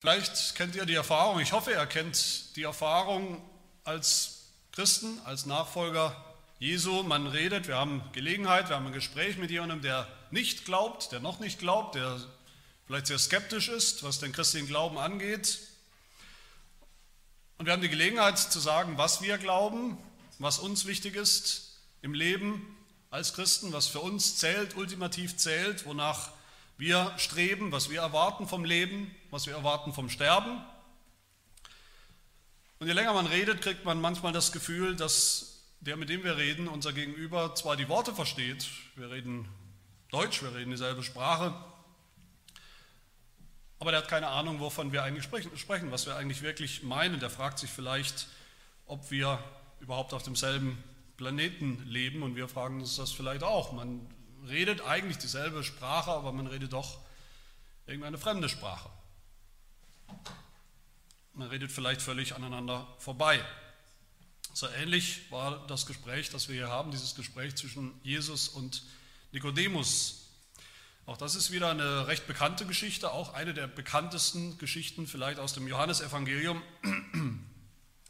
Vielleicht kennt ihr die Erfahrung, ich hoffe, ihr kennt die Erfahrung als Christen, als Nachfolger Jesu. Man redet, wir haben Gelegenheit, wir haben ein Gespräch mit jemandem, der nicht glaubt, der noch nicht glaubt, der vielleicht sehr skeptisch ist, was den christlichen Glauben angeht. Und wir haben die Gelegenheit zu sagen, was wir glauben, was uns wichtig ist im Leben als Christen, was für uns zählt, ultimativ zählt, wonach wir streben, was wir erwarten vom Leben, was wir erwarten vom Sterben. Und je länger man redet, kriegt man manchmal das Gefühl, dass der, mit dem wir reden, unser Gegenüber zwar die Worte versteht, wir reden Deutsch, wir reden dieselbe Sprache, aber der hat keine Ahnung, wovon wir eigentlich sprechen, was wir eigentlich wirklich meinen. Der fragt sich vielleicht, ob wir überhaupt auf demselben Planeten leben und wir fragen uns das vielleicht auch. Man redet eigentlich dieselbe Sprache, aber man redet doch irgendeine fremde Sprache. Man redet vielleicht völlig aneinander vorbei. So ähnlich war das Gespräch, das wir hier haben, dieses Gespräch zwischen Jesus und Nikodemus. Auch das ist wieder eine recht bekannte Geschichte, auch eine der bekanntesten Geschichten vielleicht aus dem Johannesevangelium.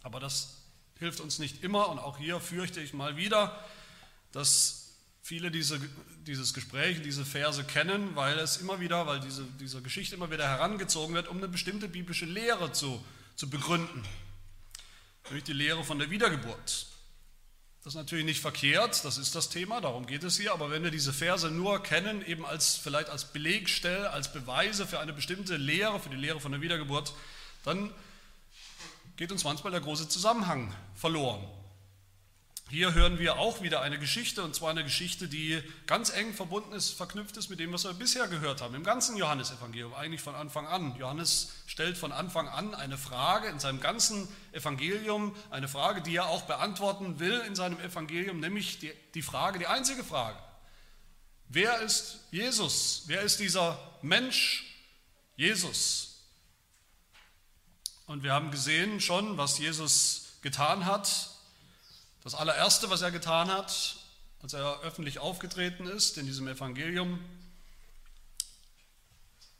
Aber das hilft uns nicht immer und auch hier fürchte ich mal wieder, dass viele diese, dieses Gespräch, diese Verse kennen, weil es immer wieder, weil diese, diese Geschichte immer wieder herangezogen wird, um eine bestimmte biblische Lehre zu, zu begründen. Nämlich die Lehre von der Wiedergeburt. Das ist natürlich nicht verkehrt, das ist das Thema, darum geht es hier, aber wenn wir diese Verse nur kennen, eben als vielleicht als Belegstelle, als Beweise für eine bestimmte Lehre, für die Lehre von der Wiedergeburt, dann geht uns manchmal der große Zusammenhang verloren. Hier hören wir auch wieder eine Geschichte, und zwar eine Geschichte, die ganz eng verbunden ist, verknüpft ist mit dem, was wir bisher gehört haben, im ganzen Johannesevangelium, eigentlich von Anfang an. Johannes stellt von Anfang an eine Frage in seinem ganzen Evangelium, eine Frage, die er auch beantworten will in seinem Evangelium, nämlich die, die Frage, die einzige Frage. Wer ist Jesus? Wer ist dieser Mensch Jesus? Und wir haben gesehen schon, was Jesus getan hat das allererste, was er getan hat, als er öffentlich aufgetreten ist in diesem Evangelium,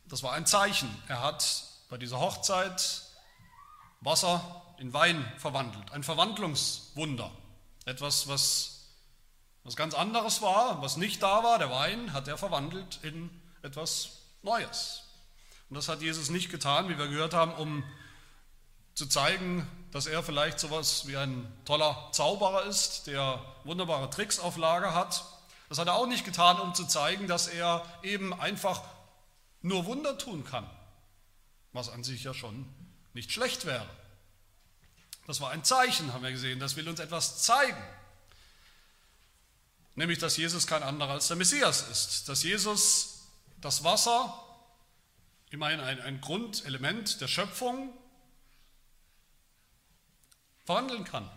das war ein Zeichen. Er hat bei dieser Hochzeit Wasser in Wein verwandelt. Ein Verwandlungswunder. Etwas, was, was ganz anderes war, was nicht da war. Der Wein hat er verwandelt in etwas Neues. Und das hat Jesus nicht getan, wie wir gehört haben, um zu zeigen, dass er vielleicht sowas wie ein toller Zauberer ist, der wunderbare Tricks auf Lager hat. Das hat er auch nicht getan, um zu zeigen, dass er eben einfach nur Wunder tun kann, was an sich ja schon nicht schlecht wäre. Das war ein Zeichen, haben wir gesehen, das will uns etwas zeigen. Nämlich, dass Jesus kein anderer als der Messias ist, dass Jesus das Wasser, immerhin ein, ein Grundelement der Schöpfung, verwandeln kann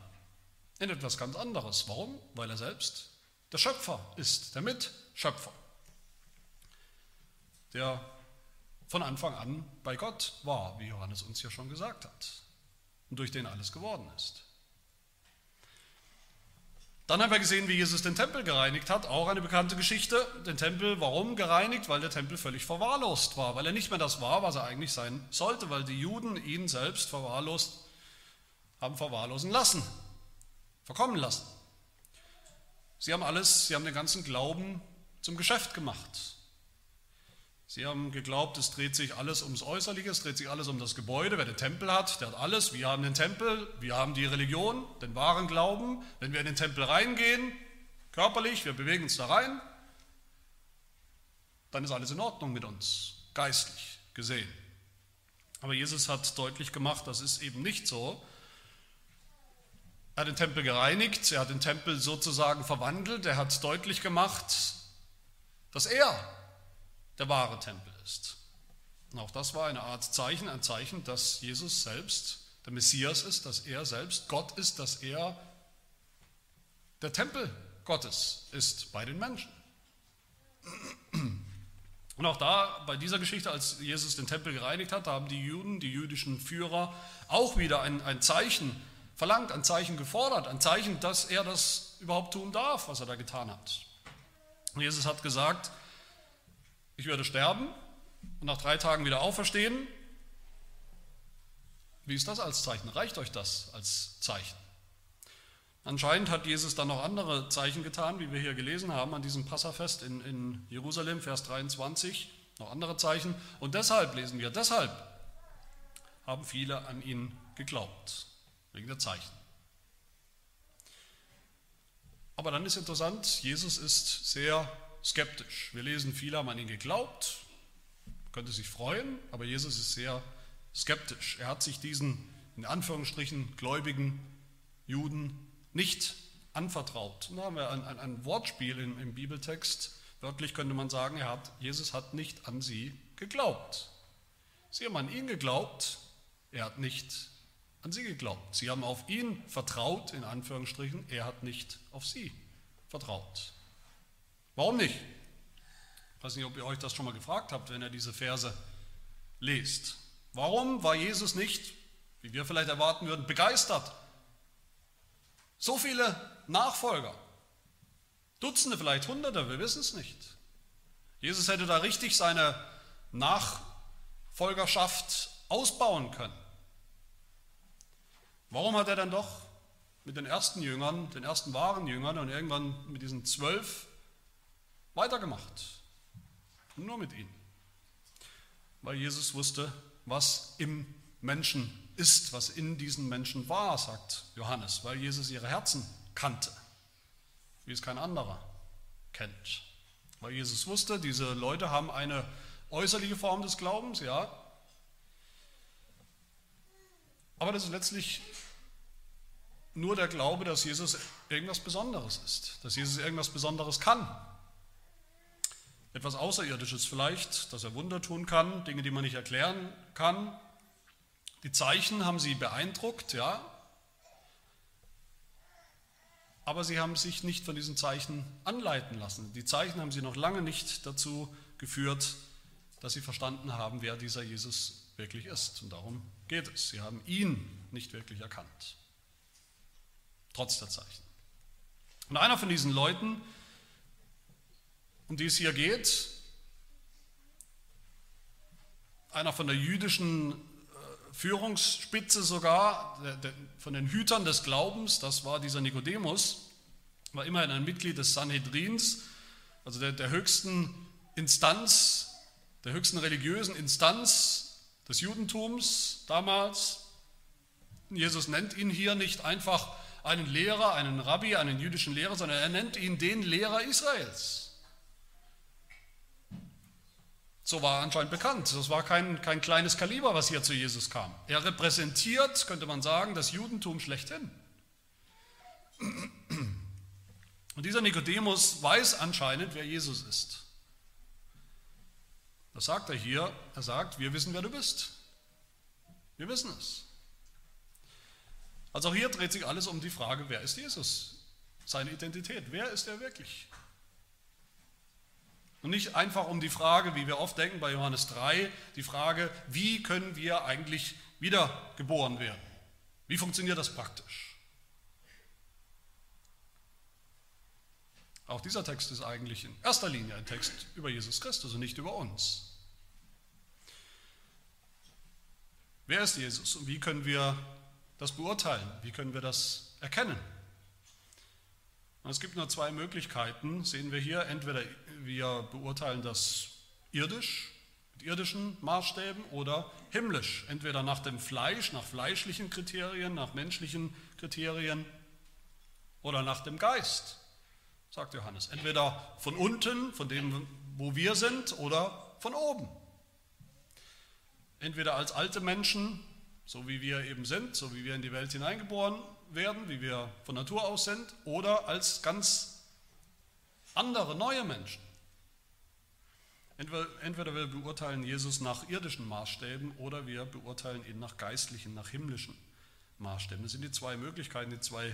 in etwas ganz anderes. Warum? Weil er selbst der Schöpfer ist, der Mitschöpfer, der von Anfang an bei Gott war, wie Johannes uns ja schon gesagt hat, und durch den alles geworden ist. Dann haben wir gesehen, wie Jesus den Tempel gereinigt hat, auch eine bekannte Geschichte. Den Tempel, warum gereinigt? Weil der Tempel völlig verwahrlost war, weil er nicht mehr das war, was er eigentlich sein sollte, weil die Juden ihn selbst verwahrlost haben verwahrlosen lassen, verkommen lassen. Sie haben alles, sie haben den ganzen Glauben zum Geschäft gemacht. Sie haben geglaubt, es dreht sich alles ums Äußerliche, es dreht sich alles um das Gebäude. Wer den Tempel hat, der hat alles. Wir haben den Tempel, wir haben die Religion, den wahren Glauben. Wenn wir in den Tempel reingehen, körperlich, wir bewegen uns da rein, dann ist alles in Ordnung mit uns, geistlich gesehen. Aber Jesus hat deutlich gemacht, das ist eben nicht so. Er hat den Tempel gereinigt, er hat den Tempel sozusagen verwandelt, er hat deutlich gemacht, dass er der wahre Tempel ist. Und auch das war eine Art Zeichen, ein Zeichen, dass Jesus selbst der Messias ist, dass er selbst Gott ist, dass er der Tempel Gottes ist bei den Menschen. Und auch da, bei dieser Geschichte, als Jesus den Tempel gereinigt hat, haben die Juden, die jüdischen Führer, auch wieder ein, ein Zeichen verlangt, ein Zeichen gefordert, ein Zeichen, dass er das überhaupt tun darf, was er da getan hat. Und Jesus hat gesagt, ich werde sterben und nach drei Tagen wieder auferstehen. Wie ist das als Zeichen? Reicht euch das als Zeichen? Anscheinend hat Jesus dann noch andere Zeichen getan, wie wir hier gelesen haben an diesem Passafest in, in Jerusalem, Vers 23, noch andere Zeichen. Und deshalb lesen wir, deshalb haben viele an ihn geglaubt, wegen der Zeichen. Aber dann ist interessant, Jesus ist sehr skeptisch. Wir lesen, viele haben an ihn geglaubt, könnte sich freuen, aber Jesus ist sehr skeptisch. Er hat sich diesen, in Anführungsstrichen, gläubigen Juden nicht anvertraut. Da haben wir ein, ein, ein Wortspiel im, im, Bibeltext. Wörtlich könnte man sagen, er hat, Jesus hat nicht an sie geglaubt. Sie haben an ihn geglaubt, er hat nicht an sie geglaubt. Sie haben auf ihn vertraut, in Anführungsstrichen, er hat nicht auf sie vertraut. Warum nicht? Ich weiß nicht, ob ihr euch das schon mal gefragt habt, wenn ihr diese Verse lest. Warum war Jesus nicht, wie wir vielleicht erwarten würden, begeistert? So viele Nachfolger, Dutzende, vielleicht Hunderte, wir wissen es nicht. Jesus hätte da richtig seine Nachfolgerschaft ausbauen können. Warum hat er dann doch mit den ersten Jüngern, den ersten wahren Jüngern und irgendwann mit diesen zwölf weitergemacht? Nur mit ihnen. Weil Jesus wusste, was im Menschen ist, was in diesen Menschen war, sagt Johannes, weil Jesus ihre Herzen kannte, wie es kein anderer kennt. Weil Jesus wusste, diese Leute haben eine äußerliche Form des Glaubens, ja, aber das ist letztlich nur der Glaube, dass Jesus irgendwas Besonderes ist, dass Jesus irgendwas Besonderes kann. Etwas Außerirdisches vielleicht, dass er Wunder tun kann, Dinge, die man nicht erklären kann. Die Zeichen haben sie beeindruckt, ja. Aber sie haben sich nicht von diesen Zeichen anleiten lassen. Die Zeichen haben sie noch lange nicht dazu geführt, dass sie verstanden haben, wer dieser Jesus wirklich ist. Und darum geht es. Sie haben ihn nicht wirklich erkannt trotz der Zeichen. Und einer von diesen Leuten, um die es hier geht, einer von der jüdischen äh, Führungsspitze sogar, von den Hütern des Glaubens, das war dieser Nikodemus, war immerhin ein Mitglied des Sanhedrins, also der, der höchsten Instanz, der höchsten religiösen Instanz des Judentums damals. Jesus nennt ihn hier nicht einfach einen Lehrer, einen Rabbi, einen jüdischen Lehrer, sondern er nennt ihn den Lehrer Israels. So war er anscheinend bekannt. Das war kein, kein kleines Kaliber, was hier zu Jesus kam. Er repräsentiert, könnte man sagen, das Judentum schlechthin. Und dieser Nikodemus weiß anscheinend, wer Jesus ist. Das sagt er hier. Er sagt, wir wissen, wer du bist. Wir wissen es. Also auch hier dreht sich alles um die Frage, wer ist Jesus? Seine Identität, wer ist er wirklich? Und nicht einfach um die Frage, wie wir oft denken bei Johannes 3, die Frage, wie können wir eigentlich wiedergeboren werden? Wie funktioniert das praktisch? Auch dieser Text ist eigentlich in erster Linie ein Text über Jesus Christus und nicht über uns. Wer ist Jesus und wie können wir das beurteilen? Wie können wir das erkennen? Es gibt nur zwei Möglichkeiten, sehen wir hier. Entweder wir beurteilen das irdisch, mit irdischen Maßstäben oder himmlisch. Entweder nach dem Fleisch, nach fleischlichen Kriterien, nach menschlichen Kriterien oder nach dem Geist, sagt Johannes. Entweder von unten, von dem, wo wir sind, oder von oben. Entweder als alte Menschen so wie wir eben sind, so wie wir in die Welt hineingeboren werden, wie wir von Natur aus sind, oder als ganz andere, neue Menschen. Entweder wir beurteilen Jesus nach irdischen Maßstäben oder wir beurteilen ihn nach geistlichen, nach himmlischen Maßstäben. Das sind die zwei Möglichkeiten, die zwei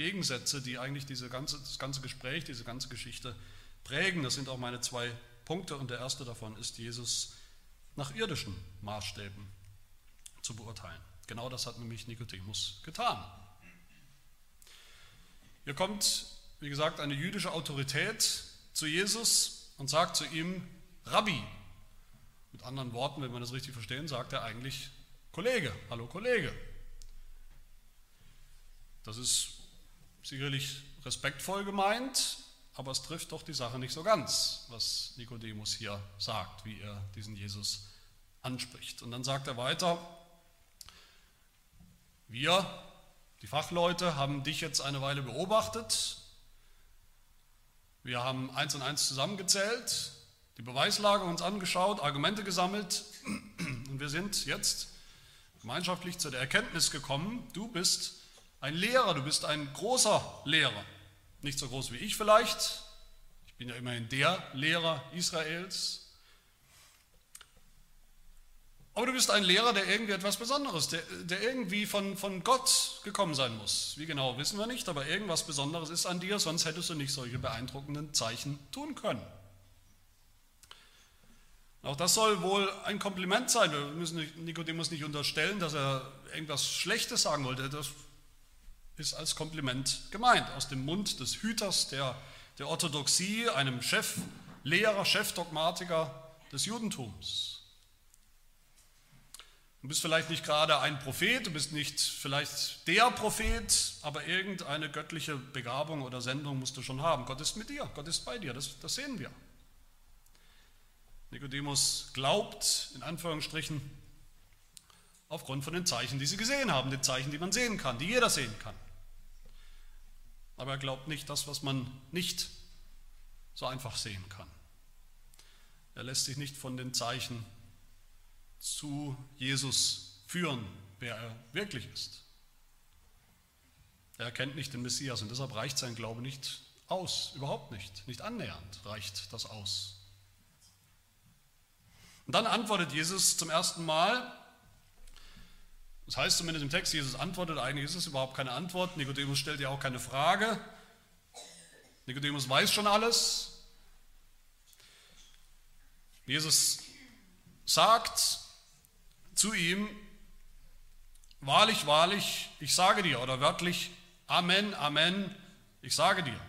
Gegensätze, die eigentlich diese ganze, das ganze Gespräch, diese ganze Geschichte prägen. Das sind auch meine zwei Punkte und der erste davon ist Jesus nach irdischen Maßstäben zu beurteilen. Genau das hat nämlich Nikodemus getan. Hier kommt, wie gesagt, eine jüdische Autorität zu Jesus und sagt zu ihm, Rabbi. Mit anderen Worten, wenn man das richtig verstehen, sagt er eigentlich Kollege, hallo Kollege. Das ist sicherlich respektvoll gemeint, aber es trifft doch die Sache nicht so ganz, was Nikodemus hier sagt, wie er diesen Jesus anspricht. Und dann sagt er weiter, wir, die Fachleute, haben dich jetzt eine Weile beobachtet. Wir haben eins und eins zusammengezählt, die Beweislage uns angeschaut, Argumente gesammelt und wir sind jetzt gemeinschaftlich zu der Erkenntnis gekommen, du bist ein Lehrer, du bist ein großer Lehrer. Nicht so groß wie ich vielleicht, ich bin ja immerhin der Lehrer Israels, aber du bist ein Lehrer, der irgendwie etwas Besonderes, der, der irgendwie von, von Gott gekommen sein muss. Wie genau wissen wir nicht, aber irgendwas Besonderes ist an dir, sonst hättest du nicht solche beeindruckenden Zeichen tun können. Auch das soll wohl ein Kompliment sein. Wir müssen Nikodemus nicht unterstellen, dass er irgendwas Schlechtes sagen wollte. Das ist als Kompliment gemeint. Aus dem Mund des Hüters der, der Orthodoxie, einem Cheflehrer, Chefdogmatiker des Judentums. Du bist vielleicht nicht gerade ein Prophet, du bist nicht vielleicht der Prophet, aber irgendeine göttliche Begabung oder Sendung musst du schon haben. Gott ist mit dir, Gott ist bei dir, das, das sehen wir. Nikodemus glaubt, in Anführungsstrichen, aufgrund von den Zeichen, die sie gesehen haben, den Zeichen, die man sehen kann, die jeder sehen kann. Aber er glaubt nicht das, was man nicht so einfach sehen kann. Er lässt sich nicht von den Zeichen zu Jesus führen, wer er wirklich ist. Er erkennt nicht den Messias und deshalb reicht sein Glaube nicht aus, überhaupt nicht, nicht annähernd reicht das aus. Und dann antwortet Jesus zum ersten Mal, das heißt zumindest im Text, Jesus antwortet, eigentlich ist es überhaupt keine Antwort, Nikodemus stellt ja auch keine Frage, Nikodemus weiß schon alles. Jesus sagt, zu ihm, wahrlich, wahrlich, ich sage dir, oder wörtlich, Amen, Amen, ich sage dir.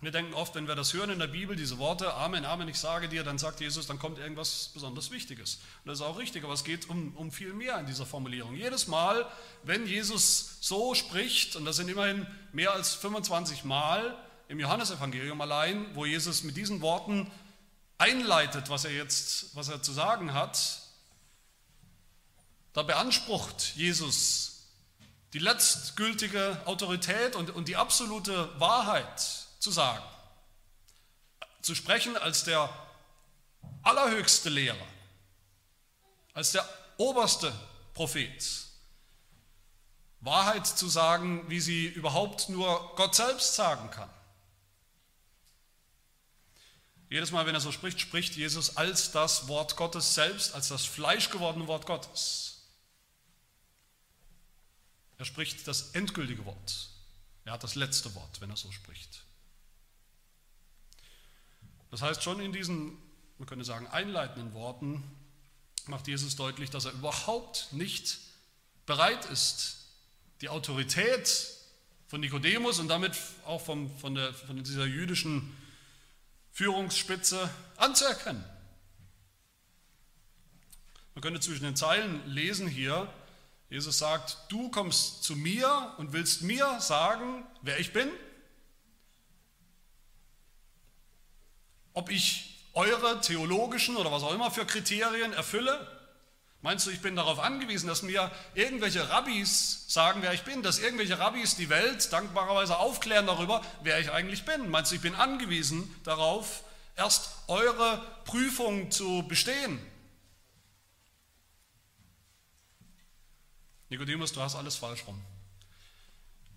Wir denken oft, wenn wir das hören in der Bibel, diese Worte, Amen, Amen, ich sage dir, dann sagt Jesus, dann kommt irgendwas besonders Wichtiges. Und das ist auch richtig, aber es geht um, um viel mehr in dieser Formulierung. Jedes Mal, wenn Jesus so spricht, und das sind immerhin mehr als 25 Mal im Johannesevangelium allein, wo Jesus mit diesen Worten einleitet, was er jetzt, was er zu sagen hat, da beansprucht Jesus die letztgültige Autorität und, und die absolute Wahrheit zu sagen. Zu sprechen als der allerhöchste Lehrer, als der oberste Prophet. Wahrheit zu sagen, wie sie überhaupt nur Gott selbst sagen kann. Jedes Mal, wenn er so spricht, spricht Jesus als das Wort Gottes selbst, als das fleischgewordene Wort Gottes. Er spricht das endgültige Wort. Er hat das letzte Wort, wenn er so spricht. Das heißt, schon in diesen, man könnte sagen, einleitenden Worten macht Jesus deutlich, dass er überhaupt nicht bereit ist, die Autorität von Nikodemus und damit auch vom, von, der, von dieser jüdischen Führungsspitze anzuerkennen. Man könnte zwischen den Zeilen lesen hier, Jesus sagt, du kommst zu mir und willst mir sagen, wer ich bin? Ob ich eure theologischen oder was auch immer für Kriterien erfülle? Meinst du, ich bin darauf angewiesen, dass mir irgendwelche Rabbis sagen, wer ich bin, dass irgendwelche Rabbis die Welt dankbarerweise aufklären darüber, wer ich eigentlich bin? Meinst du, ich bin angewiesen darauf, erst eure Prüfung zu bestehen? Nikodemus, du hast alles falsch rum.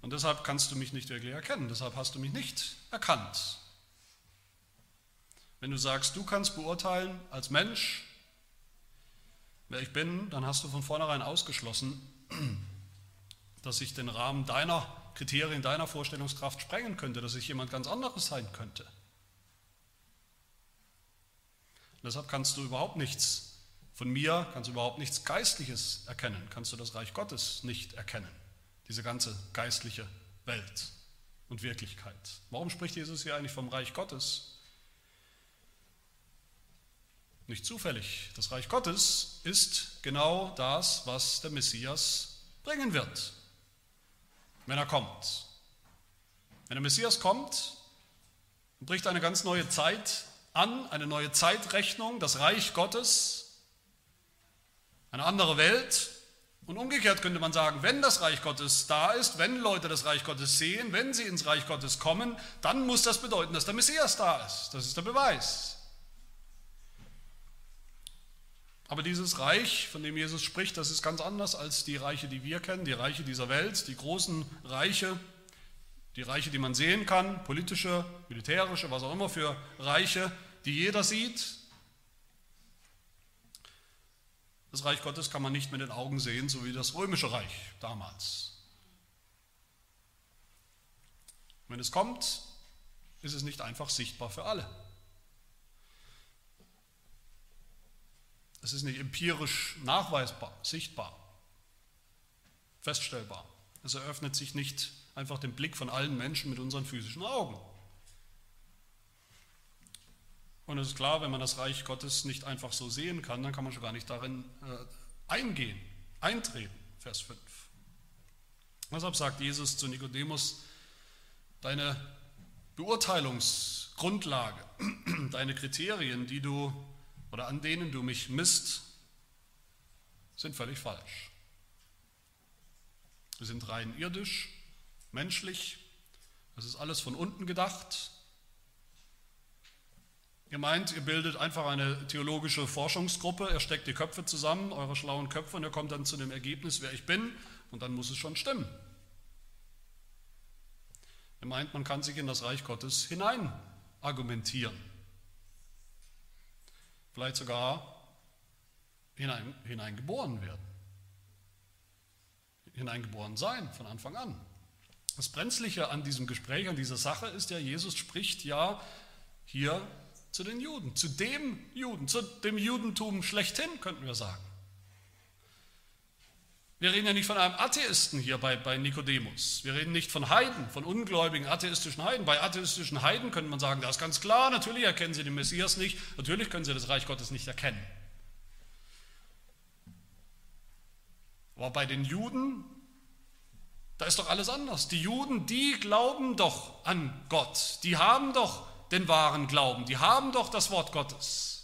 Und deshalb kannst du mich nicht wirklich erkennen, deshalb hast du mich nicht erkannt. Wenn du sagst, du kannst beurteilen als Mensch, wer ich bin, dann hast du von vornherein ausgeschlossen, dass ich den Rahmen deiner Kriterien, deiner Vorstellungskraft sprengen könnte, dass ich jemand ganz anderes sein könnte. Und deshalb kannst du überhaupt nichts von mir kannst du überhaupt nichts Geistliches erkennen, kannst du das Reich Gottes nicht erkennen, diese ganze geistliche Welt und Wirklichkeit. Warum spricht Jesus hier eigentlich vom Reich Gottes? Nicht zufällig. Das Reich Gottes ist genau das, was der Messias bringen wird, wenn er kommt. Wenn der Messias kommt, bricht eine ganz neue Zeit an, eine neue Zeitrechnung, das Reich Gottes, eine andere Welt. Und umgekehrt könnte man sagen, wenn das Reich Gottes da ist, wenn Leute das Reich Gottes sehen, wenn sie ins Reich Gottes kommen, dann muss das bedeuten, dass der Messias da ist. Das ist der Beweis. Aber dieses Reich, von dem Jesus spricht, das ist ganz anders als die Reiche, die wir kennen, die Reiche dieser Welt, die großen Reiche, die Reiche, die man sehen kann, politische, militärische, was auch immer für Reiche, die jeder sieht. Das Reich Gottes kann man nicht mit den Augen sehen, so wie das römische Reich damals. Wenn es kommt, ist es nicht einfach sichtbar für alle. Es ist nicht empirisch nachweisbar, sichtbar, feststellbar. Es eröffnet sich nicht einfach dem Blick von allen Menschen mit unseren physischen Augen. Und es ist klar, wenn man das Reich Gottes nicht einfach so sehen kann, dann kann man schon gar nicht darin äh, eingehen, eintreten. Vers 5. Deshalb sagt Jesus zu Nikodemus, deine Beurteilungsgrundlage, deine Kriterien, die du oder an denen du mich misst, sind völlig falsch. Wir sind rein irdisch, menschlich, das ist alles von unten gedacht. Ihr meint, ihr bildet einfach eine theologische Forschungsgruppe, er steckt die Köpfe zusammen, eure schlauen Köpfe, und er kommt dann zu dem Ergebnis, wer ich bin, und dann muss es schon stimmen. Ihr meint, man kann sich in das Reich Gottes hinein argumentieren vielleicht sogar hinein, hineingeboren werden. Hineingeboren sein von Anfang an. Das Brenzliche an diesem Gespräch, an dieser Sache ist ja, Jesus spricht ja hier zu den Juden, zu dem Juden, zu dem Judentum schlechthin, könnten wir sagen. Wir reden ja nicht von einem Atheisten hier bei, bei Nikodemus. Wir reden nicht von Heiden, von ungläubigen atheistischen Heiden. Bei atheistischen Heiden könnte man sagen, das ist ganz klar, natürlich erkennen sie den Messias nicht, natürlich können sie das Reich Gottes nicht erkennen. Aber bei den Juden, da ist doch alles anders. Die Juden, die glauben doch an Gott. Die haben doch den wahren Glauben. Die haben doch das Wort Gottes.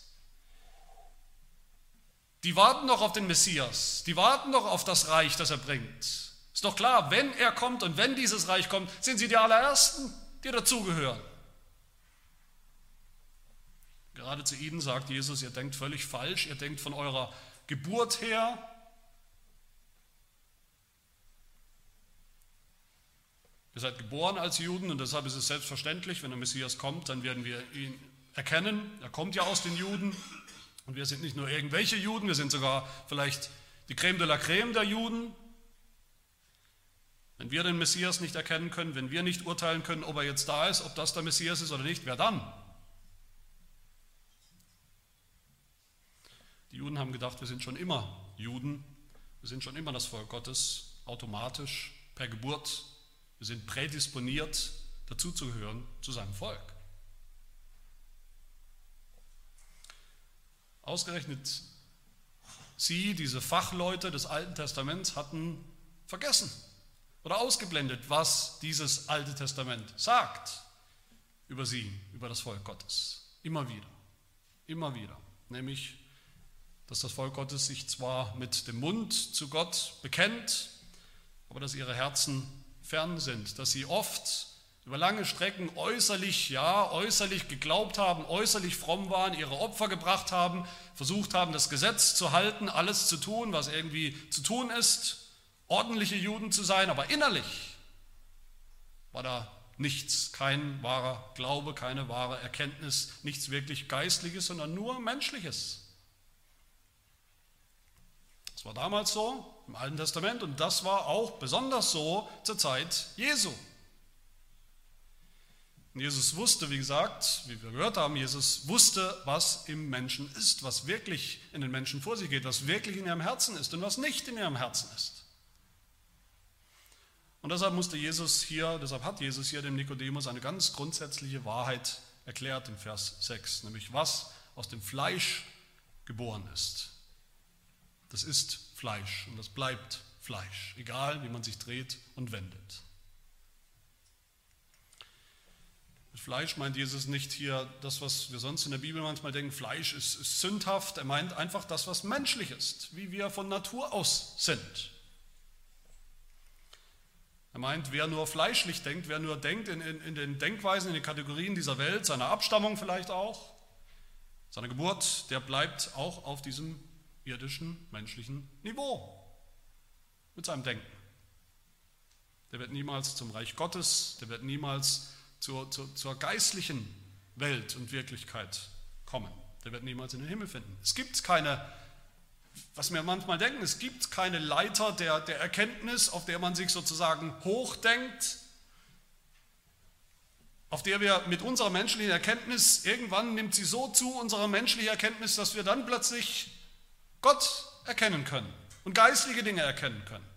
Die warten doch auf den Messias, die warten doch auf das Reich, das er bringt. Ist doch klar, wenn er kommt und wenn dieses Reich kommt, sind sie die allerersten, die dazugehören. Gerade zu ihnen sagt Jesus, ihr denkt völlig falsch, ihr denkt von eurer Geburt her. Ihr seid geboren als Juden und deshalb ist es selbstverständlich, wenn der Messias kommt, dann werden wir ihn erkennen. Er kommt ja aus den Juden. Und wir sind nicht nur irgendwelche Juden, wir sind sogar vielleicht die Creme de la Creme der Juden. Wenn wir den Messias nicht erkennen können, wenn wir nicht urteilen können, ob er jetzt da ist, ob das der Messias ist oder nicht, wer dann? Die Juden haben gedacht, wir sind schon immer Juden, wir sind schon immer das Volk Gottes, automatisch, per Geburt. Wir sind prädisponiert, dazuzugehören zu seinem Volk. Ausgerechnet sie, diese Fachleute des Alten Testaments, hatten vergessen oder ausgeblendet, was dieses Alte Testament sagt über sie, über das Volk Gottes. Immer wieder, immer wieder. Nämlich, dass das Volk Gottes sich zwar mit dem Mund zu Gott bekennt, aber dass ihre Herzen fern sind, dass sie oft über lange Strecken äußerlich, ja, äußerlich geglaubt haben, äußerlich fromm waren, ihre Opfer gebracht haben, versucht haben, das Gesetz zu halten, alles zu tun, was irgendwie zu tun ist, ordentliche Juden zu sein, aber innerlich war da nichts, kein wahrer Glaube, keine wahre Erkenntnis, nichts wirklich Geistliches, sondern nur Menschliches. Das war damals so im Alten Testament und das war auch besonders so zur Zeit Jesu. Und Jesus wusste, wie gesagt, wie wir gehört haben, Jesus wusste, was im Menschen ist, was wirklich in den Menschen vor sich geht, was wirklich in ihrem Herzen ist und was nicht in ihrem Herzen ist. Und deshalb musste Jesus hier, deshalb hat Jesus hier dem Nikodemus eine ganz grundsätzliche Wahrheit erklärt in Vers 6, nämlich was aus dem Fleisch geboren ist. Das ist Fleisch und das bleibt Fleisch, egal wie man sich dreht und wendet. Mit Fleisch meint Jesus nicht hier das, was wir sonst in der Bibel manchmal denken, Fleisch ist, ist sündhaft. Er meint einfach das, was menschlich ist, wie wir von Natur aus sind. Er meint, wer nur fleischlich denkt, wer nur denkt in, in, in, den Denkweisen, in den Kategorien dieser Welt, seiner Abstammung vielleicht auch, seiner Geburt, der bleibt auch auf diesem irdischen, menschlichen Niveau mit seinem Denken. Der wird niemals zum Reich Gottes, der wird niemals zur, zur, zur geistlichen Welt und Wirklichkeit kommen. Der wird niemals in den Himmel finden. Es gibt keine, was wir manchmal denken, es gibt keine Leiter der, der Erkenntnis, auf der man sich sozusagen hochdenkt, auf der wir mit unserer menschlichen Erkenntnis, irgendwann nimmt sie so zu, unsere menschliche Erkenntnis, dass wir dann plötzlich Gott erkennen können und geistliche Dinge erkennen können.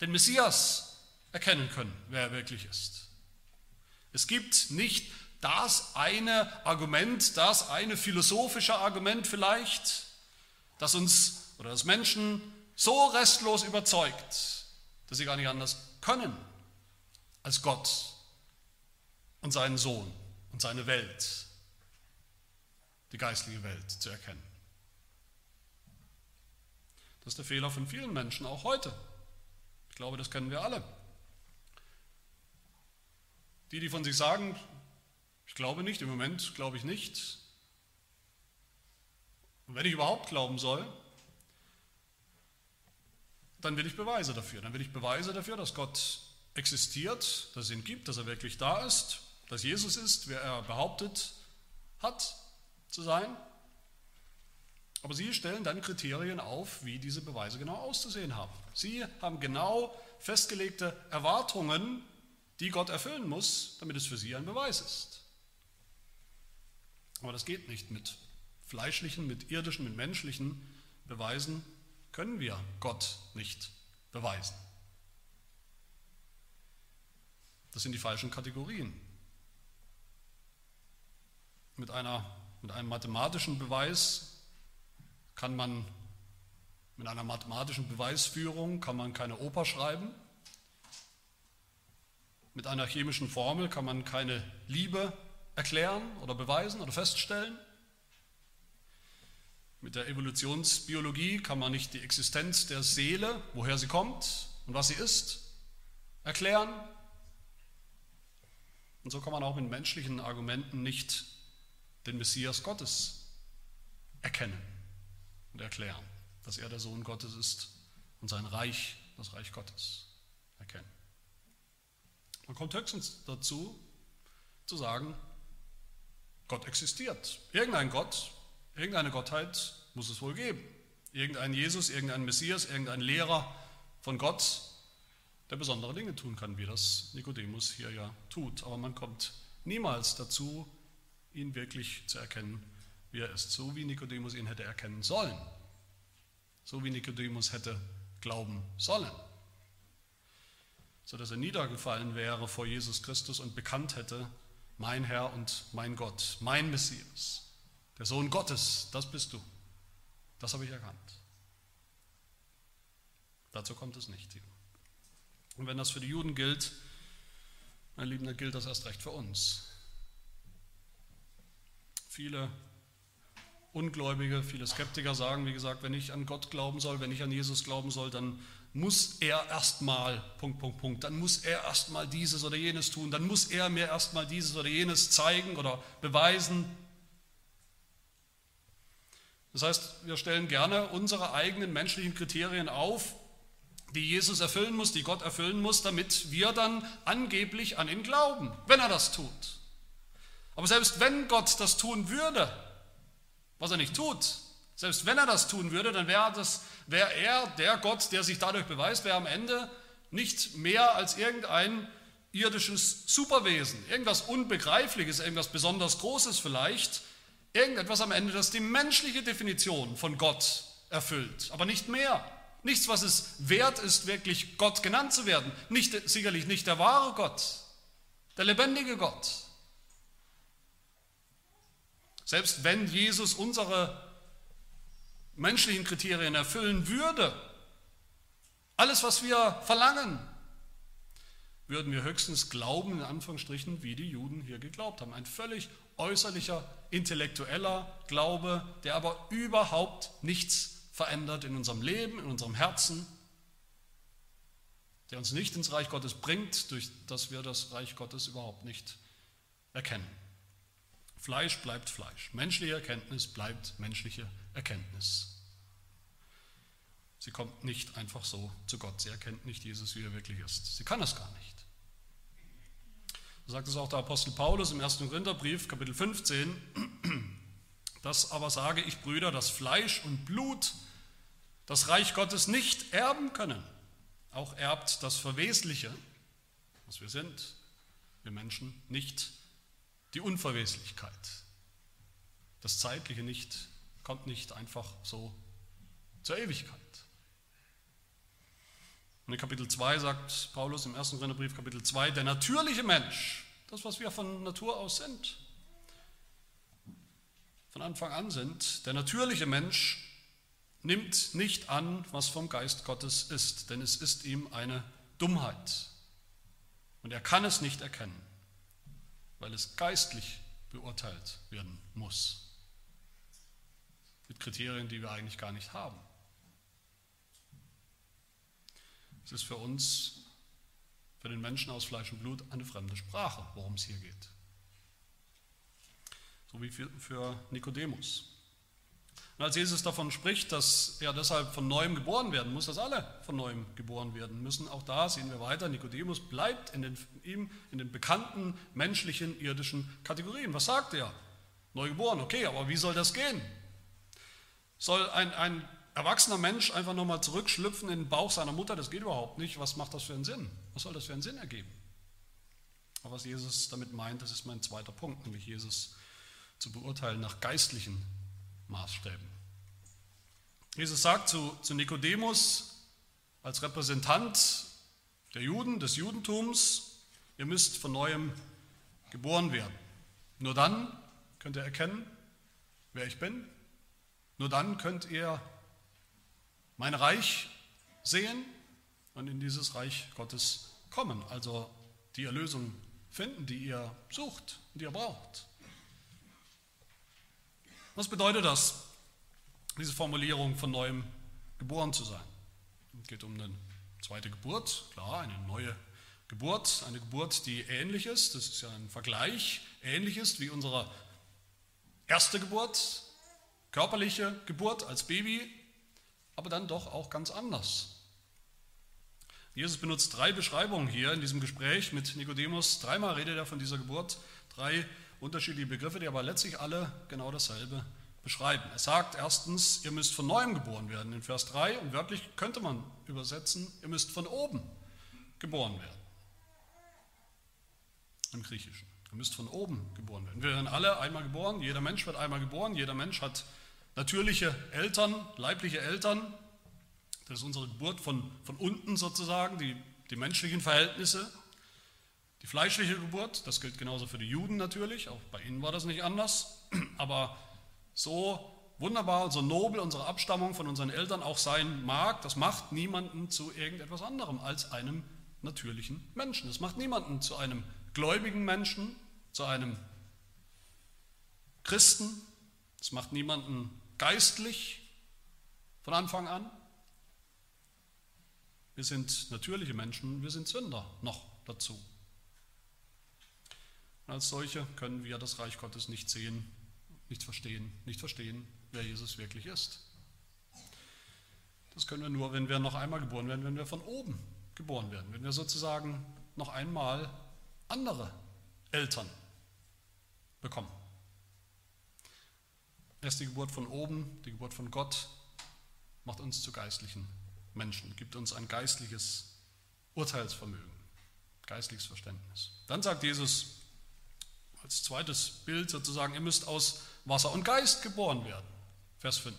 Den Messias erkennen können, wer er wirklich ist. Es gibt nicht das eine Argument, das eine philosophische Argument vielleicht, das uns oder das Menschen so restlos überzeugt, dass sie gar nicht anders können, als Gott und seinen Sohn und seine Welt, die geistliche Welt zu erkennen. Das ist der Fehler von vielen Menschen, auch heute. Ich glaube, das kennen wir alle. Die, die von sich sagen, ich glaube nicht, im Moment glaube ich nicht. Und wenn ich überhaupt glauben soll, dann will ich Beweise dafür. Dann will ich Beweise dafür, dass Gott existiert, dass es ihn gibt, dass er wirklich da ist, dass Jesus ist, wer er behauptet hat zu sein. Aber Sie stellen dann Kriterien auf, wie diese Beweise genau auszusehen haben. Sie haben genau festgelegte Erwartungen die Gott erfüllen muss, damit es für sie ein Beweis ist. Aber das geht nicht mit fleischlichen, mit irdischen, mit menschlichen Beweisen können wir Gott nicht beweisen. Das sind die falschen Kategorien. Mit, einer, mit einem mathematischen Beweis kann man, mit einer mathematischen Beweisführung kann man keine Oper schreiben. Mit einer chemischen Formel kann man keine Liebe erklären oder beweisen oder feststellen. Mit der Evolutionsbiologie kann man nicht die Existenz der Seele, woher sie kommt und was sie ist, erklären. Und so kann man auch mit menschlichen Argumenten nicht den Messias Gottes erkennen und erklären, dass er der Sohn Gottes ist und sein Reich, das Reich Gottes, erkennen. Man kommt höchstens dazu, zu sagen, Gott existiert. Irgendein Gott, irgendeine Gottheit muss es wohl geben. Irgendein Jesus, irgendein Messias, irgendein Lehrer von Gott, der besondere Dinge tun kann, wie das Nikodemus hier ja tut. Aber man kommt niemals dazu, ihn wirklich zu erkennen, wie er ist. So wie Nikodemus ihn hätte erkennen sollen. So wie Nikodemus hätte glauben sollen sodass er niedergefallen wäre vor Jesus Christus und bekannt hätte, mein Herr und mein Gott, mein Messias, der Sohn Gottes, das bist du. Das habe ich erkannt. Dazu kommt es nicht. Und wenn das für die Juden gilt, mein Lieben, dann gilt das erst recht für uns. Viele Ungläubige, viele Skeptiker sagen, wie gesagt, wenn ich an Gott glauben soll, wenn ich an Jesus glauben soll, dann muss er erstmal, Punkt, Punkt, Punkt, dann muss er erstmal dieses oder jenes tun, dann muss er mir erstmal dieses oder jenes zeigen oder beweisen. Das heißt, wir stellen gerne unsere eigenen menschlichen Kriterien auf, die Jesus erfüllen muss, die Gott erfüllen muss, damit wir dann angeblich an ihn glauben, wenn er das tut. Aber selbst wenn Gott das tun würde, was er nicht tut, selbst wenn er das tun würde, dann wäre, wäre er, der Gott, der sich dadurch beweist, wäre am Ende nicht mehr als irgendein irdisches Superwesen, irgendwas Unbegreifliches, irgendwas besonders Großes vielleicht, irgendetwas am Ende, das die menschliche Definition von Gott erfüllt, aber nicht mehr. Nichts, was es wert ist, wirklich Gott genannt zu werden. Nicht, sicherlich nicht der wahre Gott, der lebendige Gott. Selbst wenn Jesus unsere menschlichen Kriterien erfüllen würde, alles, was wir verlangen, würden wir höchstens glauben, in Anführungsstrichen, wie die Juden hier geglaubt haben. Ein völlig äußerlicher, intellektueller Glaube, der aber überhaupt nichts verändert in unserem Leben, in unserem Herzen, der uns nicht ins Reich Gottes bringt, durch das wir das Reich Gottes überhaupt nicht erkennen. Fleisch bleibt Fleisch, menschliche Erkenntnis bleibt menschliche Erkenntnis. Sie kommt nicht einfach so zu Gott. Sie erkennt nicht Jesus, wie er wirklich ist. Sie kann es gar nicht. So sagt es auch der Apostel Paulus im 1. Korintherbrief, Kapitel 15. Das aber sage ich, Brüder, dass Fleisch und Blut das Reich Gottes nicht erben können. Auch erbt das Verwesliche, was wir sind, wir Menschen, nicht die Unverweslichkeit. Das Zeitliche nicht, kommt nicht einfach so zur Ewigkeit. Und in Kapitel 2 sagt Paulus im 1. Korintherbrief, Kapitel 2, der natürliche Mensch, das, was wir von Natur aus sind, von Anfang an sind, der natürliche Mensch nimmt nicht an, was vom Geist Gottes ist, denn es ist ihm eine Dummheit. Und er kann es nicht erkennen, weil es geistlich beurteilt werden muss. Mit Kriterien, die wir eigentlich gar nicht haben. Es ist für uns, für den Menschen aus Fleisch und Blut, eine fremde Sprache, worum es hier geht. So wie für Nikodemus. Und als Jesus davon spricht, dass er deshalb von neuem geboren werden muss, dass alle von neuem geboren werden müssen, auch da sehen wir weiter, Nikodemus bleibt in den, ihm in den bekannten menschlichen, irdischen Kategorien. Was sagt er? Neugeboren, okay, aber wie soll das gehen? Soll ein, ein erwachsener Mensch einfach nochmal zurückschlüpfen in den Bauch seiner Mutter, das geht überhaupt nicht. Was macht das für einen Sinn? Was soll das für einen Sinn ergeben? Aber was Jesus damit meint, das ist mein zweiter Punkt, nämlich Jesus zu beurteilen nach geistlichen Maßstäben. Jesus sagt zu, zu Nikodemus als Repräsentant der Juden, des Judentums, ihr müsst von neuem geboren werden. Nur dann könnt ihr erkennen, wer ich bin. Nur dann könnt ihr mein Reich sehen und in dieses Reich Gottes kommen, also die Erlösung finden, die ihr sucht, die ihr braucht. Was bedeutet das, diese Formulierung von neuem geboren zu sein? Es geht um eine zweite Geburt, klar, eine neue Geburt, eine Geburt, die ähnlich ist, das ist ja ein Vergleich, ähnlich ist wie unsere erste Geburt, körperliche Geburt als Baby, aber dann doch auch ganz anders. Jesus benutzt drei Beschreibungen hier in diesem Gespräch mit Nikodemus. Dreimal redet er von dieser Geburt, drei unterschiedliche Begriffe, die aber letztlich alle genau dasselbe beschreiben. Er sagt erstens, ihr müsst von neuem geboren werden in Vers 3 und wörtlich könnte man übersetzen, ihr müsst von oben geboren werden. Im Griechischen. Ihr müsst von oben geboren werden. Wir werden alle einmal geboren, jeder Mensch wird einmal geboren, jeder Mensch hat natürliche Eltern, leibliche Eltern. Das ist unsere Geburt von, von unten sozusagen, die, die menschlichen Verhältnisse. Die fleischliche Geburt, das gilt genauso für die Juden natürlich, auch bei ihnen war das nicht anders. Aber so wunderbar und so nobel unsere Abstammung von unseren Eltern auch sein mag, das macht niemanden zu irgendetwas anderem als einem natürlichen Menschen. Das macht niemanden zu einem gläubigen Menschen, zu einem Christen. Das macht niemanden geistlich von Anfang an. Wir sind natürliche Menschen, wir sind Sünder noch dazu. Und als solche können wir das Reich Gottes nicht sehen, nicht verstehen, nicht verstehen, wer Jesus wirklich ist. Das können wir nur, wenn wir noch einmal geboren werden, wenn wir von oben geboren werden, wenn wir sozusagen noch einmal andere Eltern bekommen. Erst die Geburt von oben, die Geburt von Gott, macht uns zu geistlichen Menschen, gibt uns ein geistliches Urteilsvermögen, geistliches Verständnis. Dann sagt Jesus als zweites Bild sozusagen, ihr müsst aus Wasser und Geist geboren werden. Vers 5.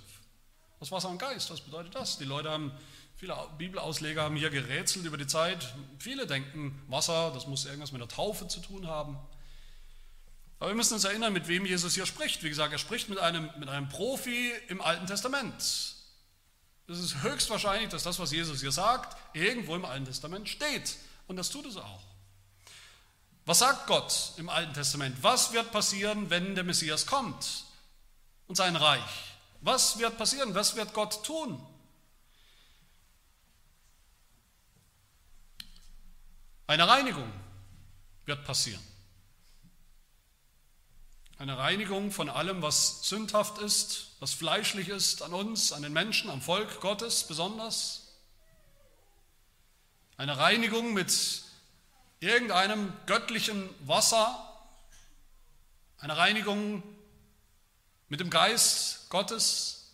Aus Wasser und Geist, was bedeutet das? Die Leute haben, viele Bibelausleger haben hier gerätselt über die Zeit. Viele denken, Wasser, das muss irgendwas mit der Taufe zu tun haben. Aber wir müssen uns erinnern, mit wem Jesus hier spricht. Wie gesagt, er spricht mit einem, mit einem Profi im Alten Testament. Es ist höchstwahrscheinlich, dass das, was Jesus hier sagt, irgendwo im Alten Testament steht. Und das tut es auch. Was sagt Gott im Alten Testament? Was wird passieren, wenn der Messias kommt und sein Reich? Was wird passieren? Was wird Gott tun? Eine Reinigung wird passieren. Eine Reinigung von allem, was sündhaft ist, was fleischlich ist an uns, an den Menschen, am Volk Gottes besonders. Eine Reinigung mit irgendeinem göttlichen Wasser, eine Reinigung mit dem Geist Gottes.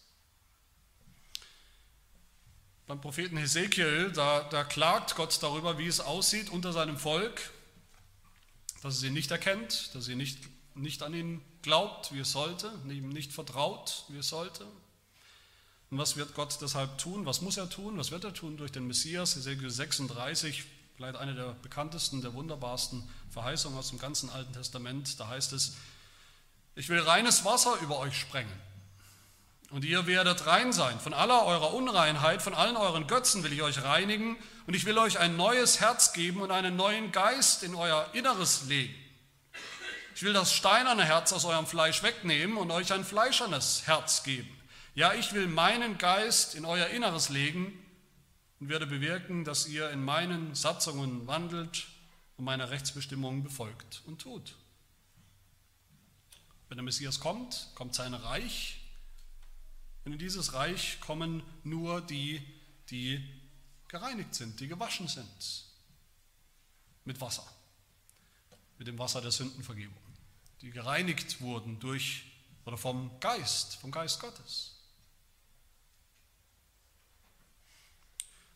Beim Propheten Hesekiel, da, da klagt Gott darüber, wie es aussieht unter seinem Volk, dass es ihn nicht erkennt, dass es nicht, nicht an ihn glaubt, wie es sollte, ihm nicht vertraut, wie es sollte. Und was wird Gott deshalb tun? Was muss er tun? Was wird er tun durch den Messias? Hesekiel 36, vielleicht eine der bekanntesten, der wunderbarsten Verheißungen aus dem ganzen Alten Testament. Da heißt es, ich will reines Wasser über euch sprengen. Und ihr werdet rein sein. Von aller eurer Unreinheit, von allen euren Götzen will ich euch reinigen. Und ich will euch ein neues Herz geben und einen neuen Geist in euer Inneres legen. Ich will das steinerne Herz aus eurem Fleisch wegnehmen und euch ein fleischernes Herz geben. Ja, ich will meinen Geist in euer Inneres legen und werde bewirken, dass ihr in meinen Satzungen wandelt und meine Rechtsbestimmungen befolgt und tut. Wenn der Messias kommt, kommt sein Reich. Und in dieses Reich kommen nur die, die gereinigt sind, die gewaschen sind. Mit Wasser. Mit dem Wasser der Sündenvergebung. Die gereinigt wurden durch oder vom Geist, vom Geist Gottes.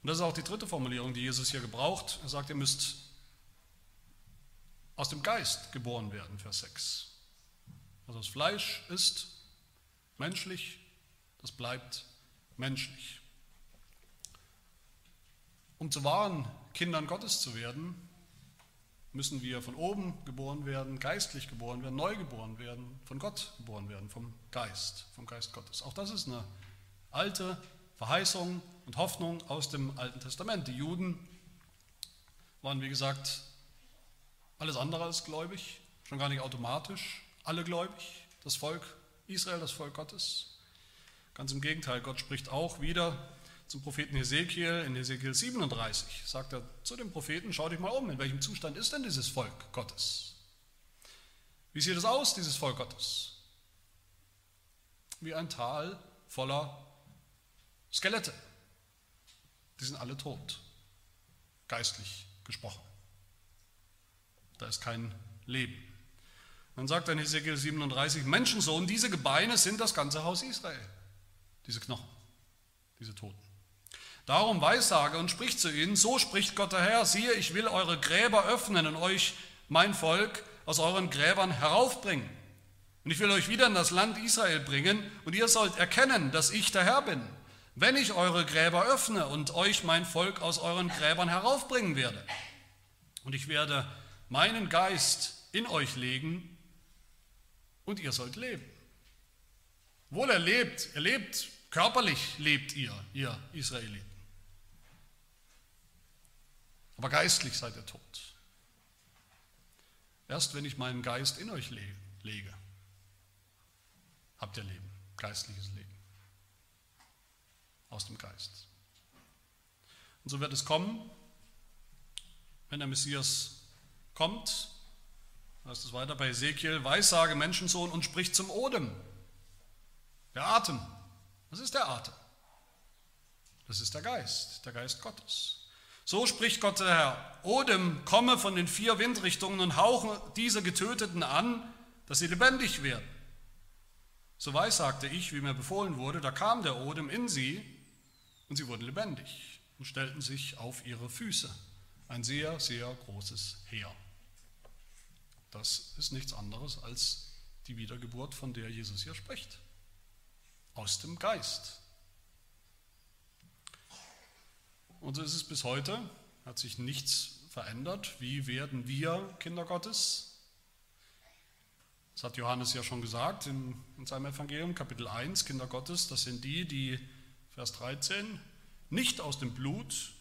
Und das ist auch die dritte Formulierung, die Jesus hier gebraucht. Er sagt, ihr müsst aus dem Geist geboren werden, Vers 6. Also das Fleisch ist menschlich, das bleibt menschlich. Um zu wahren Kindern Gottes zu werden, müssen wir von oben geboren werden, geistlich geboren werden, neu geboren werden, von Gott geboren werden, vom Geist, vom Geist Gottes. Auch das ist eine alte Verheißung und Hoffnung aus dem Alten Testament. Die Juden waren, wie gesagt, alles andere als gläubig, schon gar nicht automatisch alle gläubig, das Volk Israel, das Volk Gottes. Ganz im Gegenteil, Gott spricht auch wieder zum Propheten Hesekiel in Hesekiel 37. Sagt er zu dem Propheten, schau dich mal um, in welchem Zustand ist denn dieses Volk Gottes? Wie sieht es aus, dieses Volk Gottes? Wie ein Tal voller Skelette. Die sind alle tot, geistlich gesprochen. Da ist kein Leben. Dann sagt in Hesekiel 37, Menschensohn, diese Gebeine sind das ganze Haus Israel. Diese Knochen, diese Toten. Darum weissage und sprich zu ihnen, so spricht Gott der Herr, siehe, ich will eure Gräber öffnen und euch, mein Volk, aus euren Gräbern heraufbringen. Und ich will euch wieder in das Land Israel bringen und ihr sollt erkennen, dass ich der Herr bin wenn ich eure Gräber öffne und euch mein Volk aus euren Gräbern heraufbringen werde. Und ich werde meinen Geist in euch legen und ihr sollt leben. Wohl er lebt, er körperlich lebt ihr, ihr Israeliten. Aber geistlich seid ihr tot. Erst wenn ich meinen Geist in euch lege, habt ihr Leben, geistliches Leben aus dem Geist. Und so wird es kommen, wenn der Messias kommt, heißt es weiter bei Ezekiel, Weissage Menschensohn und spricht zum Odem. Der Atem. Was ist der Atem? Das ist der Geist, der Geist Gottes. So spricht Gott der Herr. Odem, komme von den vier Windrichtungen und hauche diese Getöteten an, dass sie lebendig werden. So weissagte ich, wie mir befohlen wurde, da kam der Odem in sie und sie wurden lebendig und stellten sich auf ihre Füße. Ein sehr, sehr großes Heer. Das ist nichts anderes als die Wiedergeburt, von der Jesus hier spricht. Aus dem Geist. Und so ist es bis heute, hat sich nichts verändert. Wie werden wir Kinder Gottes? Das hat Johannes ja schon gesagt in, in seinem Evangelium, Kapitel 1, Kinder Gottes, das sind die, die, Vers 13, nicht aus dem Blut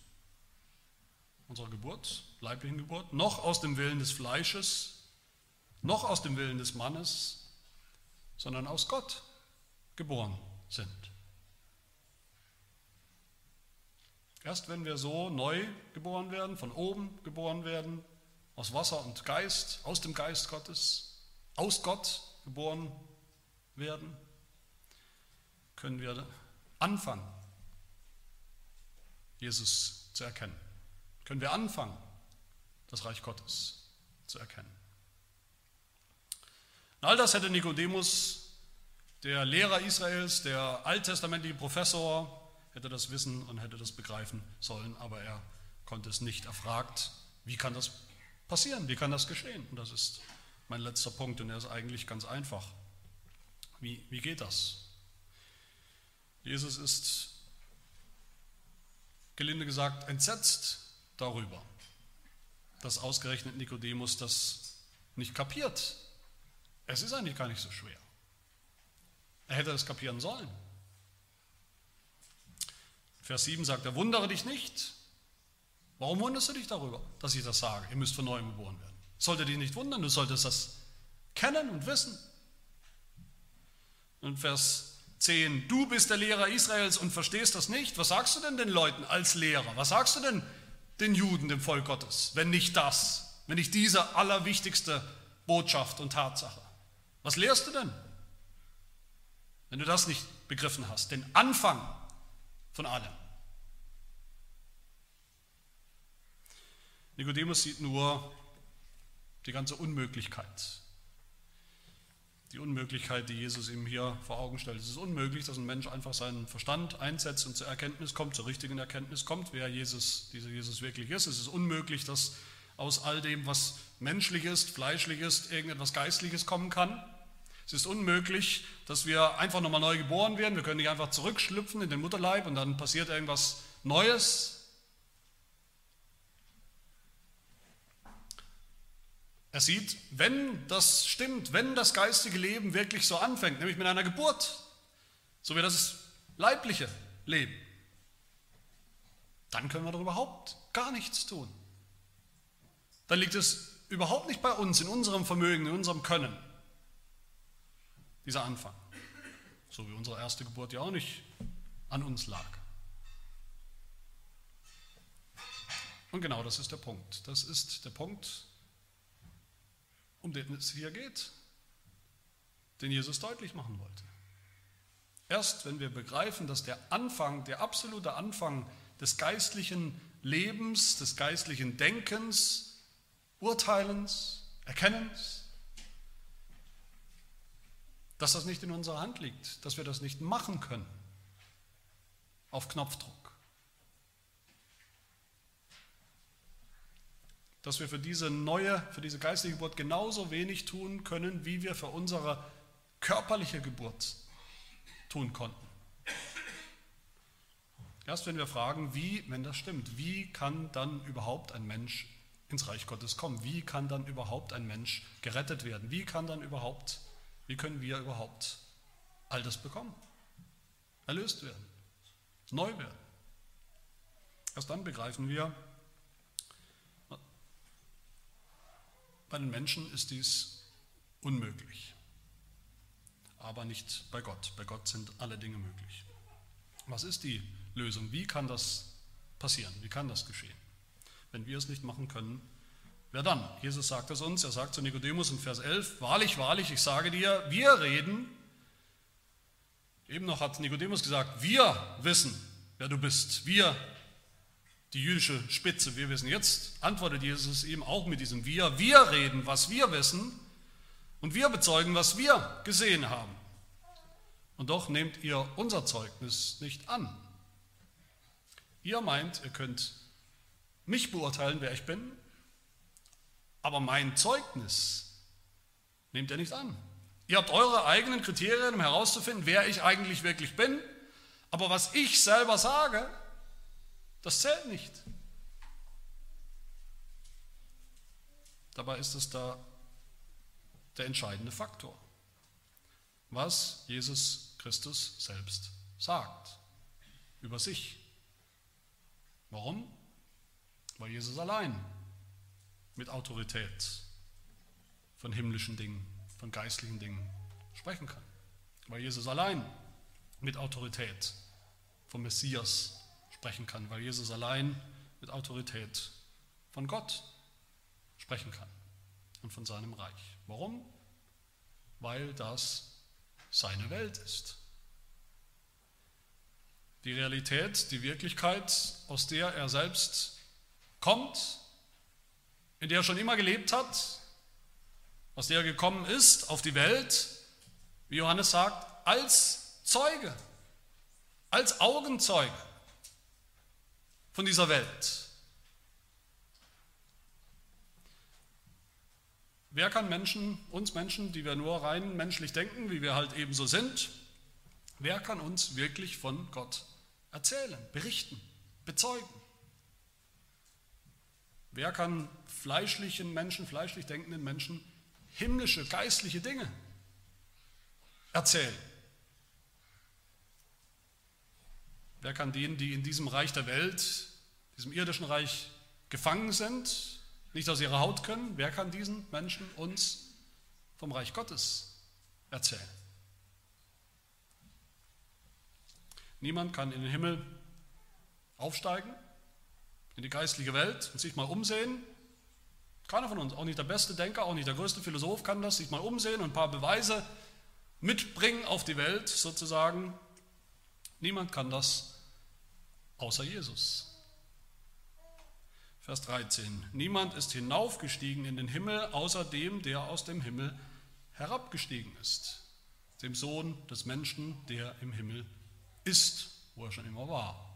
unserer Geburt, leiblichen Geburt, noch aus dem Willen des Fleisches, noch aus dem Willen des Mannes, sondern aus Gott geboren sind. Erst wenn wir so neu geboren werden, von oben geboren werden, aus Wasser und Geist, aus dem Geist Gottes, aus Gott geboren werden, können wir anfangen, Jesus zu erkennen. Können wir anfangen, das Reich Gottes zu erkennen. Und all das hätte Nikodemus, der Lehrer Israels, der alttestamentliche Professor, hätte das wissen und hätte das begreifen sollen, aber er konnte es nicht. Er fragt, wie kann das passieren? Wie kann das geschehen? Und das ist mein letzter Punkt und er ist eigentlich ganz einfach. Wie, wie geht das? Jesus ist, gelinde gesagt, entsetzt darüber, dass ausgerechnet Nikodemus das nicht kapiert. Es ist eigentlich gar nicht so schwer. Er hätte es kapieren sollen. Vers 7 sagt er, wundere dich nicht. Warum wunderst du dich darüber, dass ich das sage? Ihr müsst von neuem geboren werden. Sollte dich nicht wundern, du solltest das kennen und wissen. Und Vers 10, du bist der Lehrer Israels und verstehst das nicht. Was sagst du denn den Leuten als Lehrer? Was sagst du denn den Juden, dem Volk Gottes, wenn nicht das, wenn nicht diese allerwichtigste Botschaft und Tatsache? Was lehrst du denn, wenn du das nicht begriffen hast? Den Anfang von allem. Nikodemus sieht nur die ganze Unmöglichkeit. Die Unmöglichkeit, die Jesus ihm hier vor Augen stellt. Es ist unmöglich, dass ein Mensch einfach seinen Verstand einsetzt und zur Erkenntnis kommt, zur richtigen Erkenntnis kommt, wer Jesus, dieser Jesus wirklich ist. Es ist unmöglich, dass aus all dem, was menschlich ist, fleischlich ist, irgendetwas Geistliches kommen kann. Es ist unmöglich, dass wir einfach nochmal neu geboren werden. Wir können nicht einfach zurückschlüpfen in den Mutterleib und dann passiert irgendwas Neues. Er sieht, wenn das stimmt, wenn das geistige Leben wirklich so anfängt, nämlich mit einer Geburt, so wie das leibliche Leben, dann können wir doch überhaupt gar nichts tun. Dann liegt es überhaupt nicht bei uns, in unserem Vermögen, in unserem Können, dieser Anfang. So wie unsere erste Geburt ja auch nicht an uns lag. Und genau das ist der Punkt. Das ist der Punkt, um den es hier geht, den Jesus deutlich machen wollte. Erst wenn wir begreifen, dass der Anfang, der absolute Anfang des geistlichen Lebens, des geistlichen Denkens, Urteilens, Erkennens, dass das nicht in unserer Hand liegt, dass wir das nicht machen können auf Knopfdruck. Dass wir für diese neue, für diese geistige Geburt genauso wenig tun können, wie wir für unsere körperliche Geburt tun konnten. Erst wenn wir fragen, wie, wenn das stimmt, wie kann dann überhaupt ein Mensch ins Reich Gottes kommen? Wie kann dann überhaupt ein Mensch gerettet werden? Wie kann dann überhaupt, wie können wir überhaupt all das bekommen? Erlöst werden, neu werden. Erst dann begreifen wir, Bei den Menschen ist dies unmöglich, aber nicht bei Gott. Bei Gott sind alle Dinge möglich. Was ist die Lösung? Wie kann das passieren? Wie kann das geschehen? Wenn wir es nicht machen können, wer dann? Jesus sagt es uns, er sagt zu Nikodemus in Vers 11, wahrlich, wahrlich, ich sage dir, wir reden, eben noch hat Nikodemus gesagt, wir wissen, wer du bist, wir die jüdische Spitze. Wir wissen jetzt, antwortet Jesus ihm auch mit diesem Wir. Wir reden, was wir wissen und wir bezeugen, was wir gesehen haben. Und doch nehmt ihr unser Zeugnis nicht an. Ihr meint, ihr könnt mich beurteilen, wer ich bin, aber mein Zeugnis nehmt ihr nicht an. Ihr habt eure eigenen Kriterien, um herauszufinden, wer ich eigentlich wirklich bin, aber was ich selber sage, das zählt nicht. Dabei ist es da der entscheidende Faktor, was Jesus Christus selbst sagt über sich. Warum? Weil Jesus allein mit Autorität von himmlischen Dingen, von geistlichen Dingen sprechen kann. Weil Jesus allein mit Autorität vom Messias sprechen kann, weil Jesus allein mit Autorität von Gott sprechen kann und von seinem Reich. Warum? Weil das seine Welt ist. Die Realität, die Wirklichkeit, aus der er selbst kommt, in der er schon immer gelebt hat, aus der er gekommen ist auf die Welt, wie Johannes sagt, als Zeuge, als Augenzeuge von dieser Welt. Wer kann Menschen, uns Menschen, die wir nur rein menschlich denken, wie wir halt ebenso sind, wer kann uns wirklich von Gott erzählen, berichten, bezeugen? Wer kann fleischlichen Menschen, fleischlich denkenden Menschen himmlische, geistliche Dinge erzählen? Wer kann denen, die in diesem Reich der Welt, diesem irdischen Reich gefangen sind, nicht aus ihrer Haut können, wer kann diesen Menschen uns vom Reich Gottes erzählen? Niemand kann in den Himmel aufsteigen, in die geistliche Welt und sich mal umsehen. Keiner von uns, auch nicht der beste Denker, auch nicht der größte Philosoph kann das, sich mal umsehen und ein paar Beweise mitbringen auf die Welt sozusagen. Niemand kann das außer Jesus. Vers 13. Niemand ist hinaufgestiegen in den Himmel, außer dem, der aus dem Himmel herabgestiegen ist, dem Sohn des Menschen, der im Himmel ist, wo er schon immer war.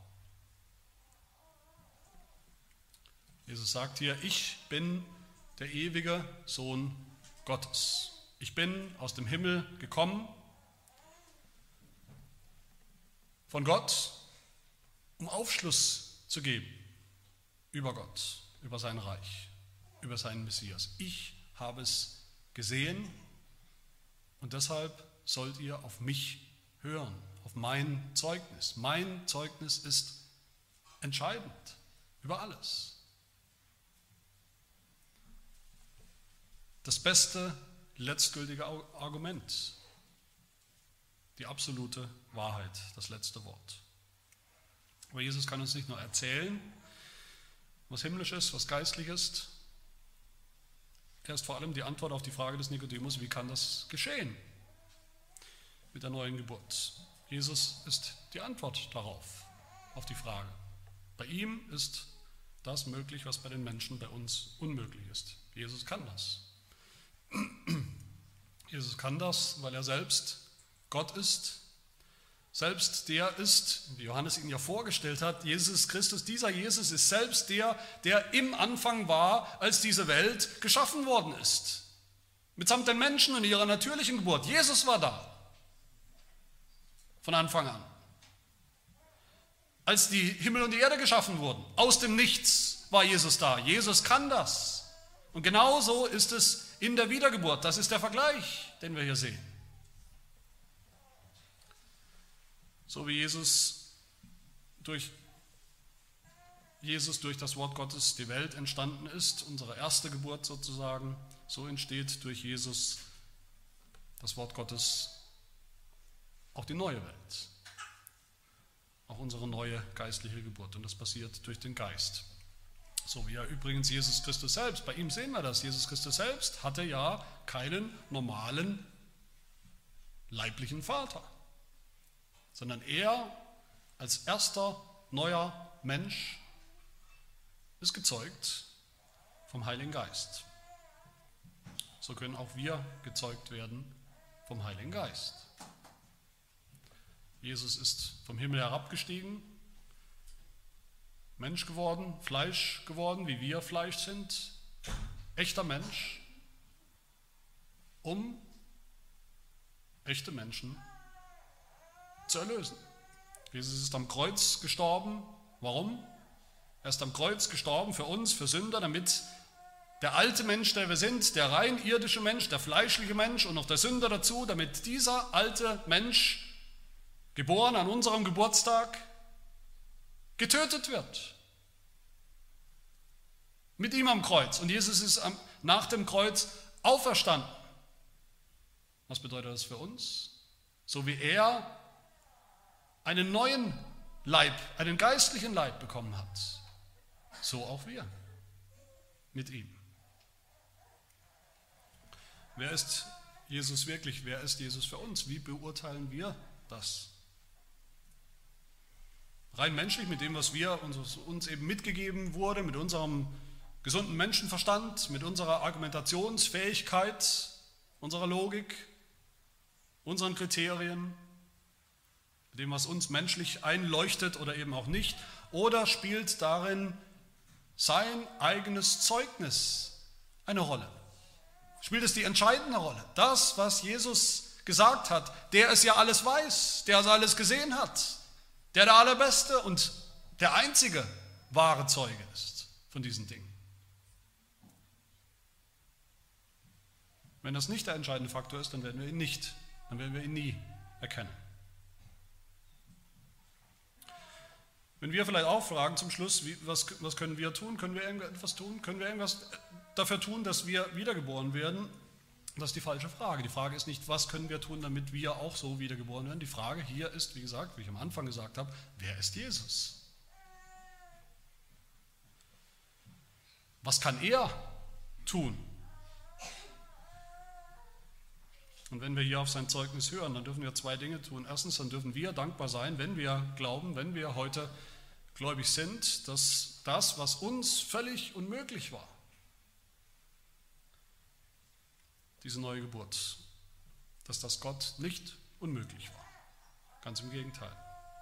Jesus sagt hier, ich bin der ewige Sohn Gottes. Ich bin aus dem Himmel gekommen, von Gott, um Aufschluss zu geben über Gott, über sein Reich, über seinen Messias. Ich habe es gesehen und deshalb sollt ihr auf mich hören, auf mein Zeugnis. Mein Zeugnis ist entscheidend über alles. Das beste, letztgültige Argument, die absolute Wahrheit, das letzte Wort. Aber Jesus kann uns nicht nur erzählen, was himmlisch ist, was geistlich ist. Er ist vor allem die Antwort auf die Frage des Nikodemus, wie kann das geschehen mit der neuen Geburt? Jesus ist die Antwort darauf, auf die Frage. Bei ihm ist das möglich, was bei den Menschen bei uns unmöglich ist. Jesus kann das. Jesus kann das, weil er selbst Gott ist selbst der ist, wie Johannes ihn ja vorgestellt hat, Jesus Christus, dieser Jesus ist selbst der, der im Anfang war, als diese Welt geschaffen worden ist. Mitsamt den Menschen in ihrer natürlichen Geburt. Jesus war da. Von Anfang an. Als die Himmel und die Erde geschaffen wurden, aus dem Nichts war Jesus da. Jesus kann das. Und genauso ist es in der Wiedergeburt. Das ist der Vergleich, den wir hier sehen. So wie Jesus durch Jesus durch das Wort Gottes die Welt entstanden ist, unsere erste Geburt sozusagen, so entsteht durch Jesus das Wort Gottes auch die neue Welt, auch unsere neue geistliche Geburt. Und das passiert durch den Geist. So wie ja übrigens Jesus Christus selbst, bei ihm sehen wir das, Jesus Christus selbst hatte ja keinen normalen leiblichen Vater sondern er als erster neuer Mensch ist gezeugt vom Heiligen Geist. So können auch wir gezeugt werden vom Heiligen Geist. Jesus ist vom Himmel herabgestiegen, Mensch geworden, Fleisch geworden, wie wir Fleisch sind, echter Mensch, um echte Menschen zu erlösen. Jesus ist am Kreuz gestorben. Warum? Er ist am Kreuz gestorben für uns, für Sünder, damit der alte Mensch, der wir sind, der rein irdische Mensch, der fleischliche Mensch und noch der Sünder dazu, damit dieser alte Mensch, geboren an unserem Geburtstag, getötet wird. Mit ihm am Kreuz. Und Jesus ist nach dem Kreuz auferstanden. Was bedeutet das für uns? So wie er einen neuen Leib, einen geistlichen Leib bekommen hat, so auch wir mit ihm. Wer ist Jesus wirklich? Wer ist Jesus für uns? Wie beurteilen wir das? Rein menschlich mit dem, was wir uns, uns eben mitgegeben wurde, mit unserem gesunden Menschenverstand, mit unserer Argumentationsfähigkeit, unserer Logik, unseren Kriterien, mit dem, was uns menschlich einleuchtet oder eben auch nicht, oder spielt darin sein eigenes Zeugnis eine Rolle? spielt es die entscheidende Rolle. Das, was Jesus gesagt hat, der es ja alles weiß, der es alles gesehen hat, der der allerbeste und der einzige wahre Zeuge ist von diesen Dingen. Wenn das nicht der entscheidende Faktor ist, dann werden wir ihn nicht, dann werden wir ihn nie erkennen. Wenn wir vielleicht auch fragen zum Schluss, wie, was, was können wir tun? Können wir irgendetwas tun? Können wir irgendwas dafür tun, dass wir wiedergeboren werden? Das ist die falsche Frage. Die Frage ist nicht, was können wir tun, damit wir auch so wiedergeboren werden. Die Frage hier ist, wie gesagt, wie ich am Anfang gesagt habe, wer ist Jesus? Was kann er tun? Und wenn wir hier auf sein Zeugnis hören, dann dürfen wir zwei Dinge tun. Erstens, dann dürfen wir dankbar sein, wenn wir glauben, wenn wir heute gläubig sind, dass das, was uns völlig unmöglich war, diese neue Geburt, dass das Gott nicht unmöglich war. Ganz im Gegenteil,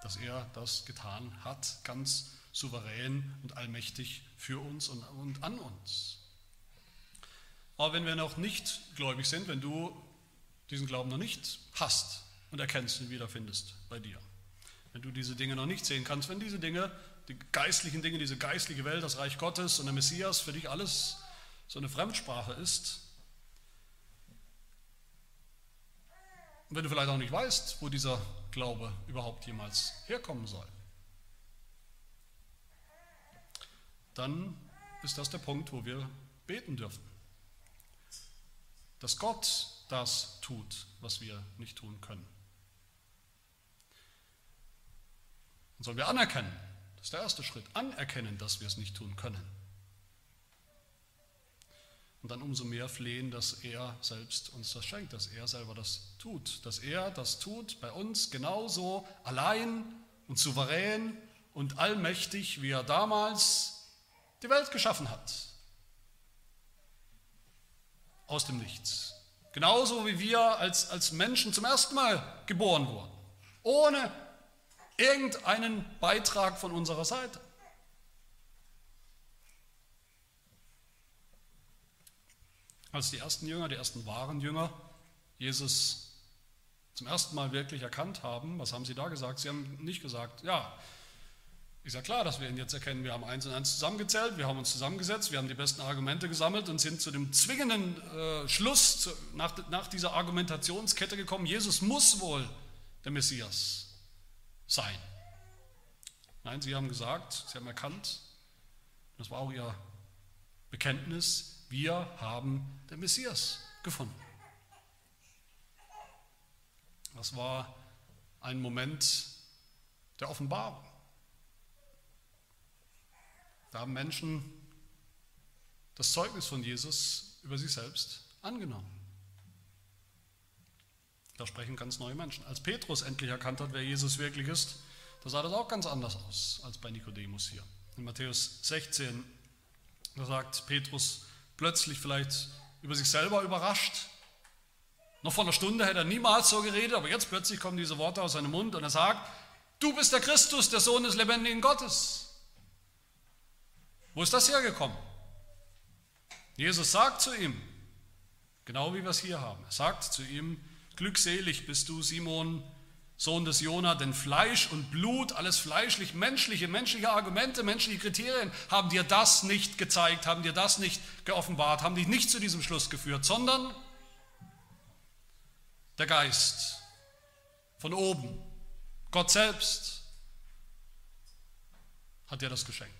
dass er das getan hat, ganz souverän und allmächtig für uns und, und an uns. Aber wenn wir noch nicht gläubig sind, wenn du diesen Glauben noch nicht hast und erkennst und wiederfindest bei dir. Wenn du diese Dinge noch nicht sehen kannst, wenn diese Dinge, die geistlichen Dinge, diese geistliche Welt, das Reich Gottes und der Messias für dich alles so eine Fremdsprache ist, und wenn du vielleicht auch nicht weißt, wo dieser Glaube überhaupt jemals herkommen soll, dann ist das der Punkt, wo wir beten dürfen. Dass Gott das tut, was wir nicht tun können. Und sollen wir anerkennen, ist der erste Schritt, anerkennen, dass wir es nicht tun können. Und dann umso mehr flehen, dass er selbst uns das schenkt, dass er selber das tut, dass er das tut bei uns genauso allein und souverän und allmächtig, wie er damals die Welt geschaffen hat. Aus dem Nichts. Genauso wie wir als, als Menschen zum ersten Mal geboren wurden. Ohne irgendeinen Beitrag von unserer Seite. Als die ersten Jünger, die ersten wahren Jünger, Jesus zum ersten Mal wirklich erkannt haben, was haben sie da gesagt? Sie haben nicht gesagt, ja, ist ja klar, dass wir ihn jetzt erkennen. Wir haben eins und eins zusammengezählt, wir haben uns zusammengesetzt, wir haben die besten Argumente gesammelt und sind zu dem zwingenden äh, Schluss zu, nach, nach dieser Argumentationskette gekommen, Jesus muss wohl der Messias sein. Nein, sie haben gesagt, sie haben erkannt, das war auch ihr Bekenntnis, wir haben den Messias gefunden. Das war ein Moment der Offenbarung. Da haben Menschen das Zeugnis von Jesus über sich selbst angenommen. Da sprechen ganz neue Menschen. Als Petrus endlich erkannt hat, wer Jesus wirklich ist, da sah das auch ganz anders aus als bei Nikodemus hier. In Matthäus 16, da sagt Petrus plötzlich vielleicht über sich selber überrascht. Noch vor einer Stunde hätte er niemals so geredet, aber jetzt plötzlich kommen diese Worte aus seinem Mund und er sagt, du bist der Christus, der Sohn des lebendigen Gottes. Wo ist das hergekommen? Jesus sagt zu ihm, genau wie wir es hier haben, er sagt zu ihm, glückselig bist du, Simon, Sohn des Jona, denn Fleisch und Blut, alles fleischlich, menschliche, menschliche Argumente, menschliche Kriterien haben dir das nicht gezeigt, haben dir das nicht geoffenbart, haben dich nicht zu diesem Schluss geführt, sondern der Geist von oben, Gott selbst hat dir das geschenkt.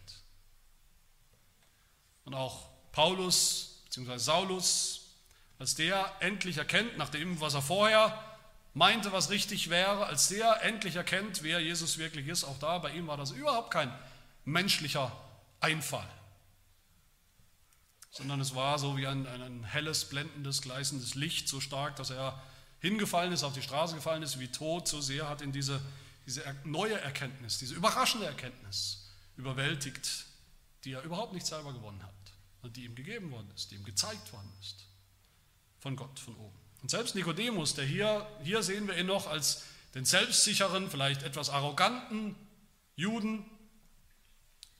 Und auch Paulus bzw. Saulus, als der endlich erkennt, nach dem, was er vorher meinte, was richtig wäre, als der endlich erkennt, wer Jesus wirklich ist, auch da bei ihm war das überhaupt kein menschlicher Einfall, sondern es war so wie ein, ein helles, blendendes, gleißendes Licht, so stark, dass er hingefallen ist, auf die Straße gefallen ist, wie tot, so sehr hat ihn diese, diese neue Erkenntnis, diese überraschende Erkenntnis überwältigt, die er überhaupt nicht selber gewonnen hat und die ihm gegeben worden ist, die ihm gezeigt worden ist von Gott von oben. Und selbst Nikodemus, der hier, hier sehen wir ihn noch als den selbstsicheren, vielleicht etwas arroganten Juden.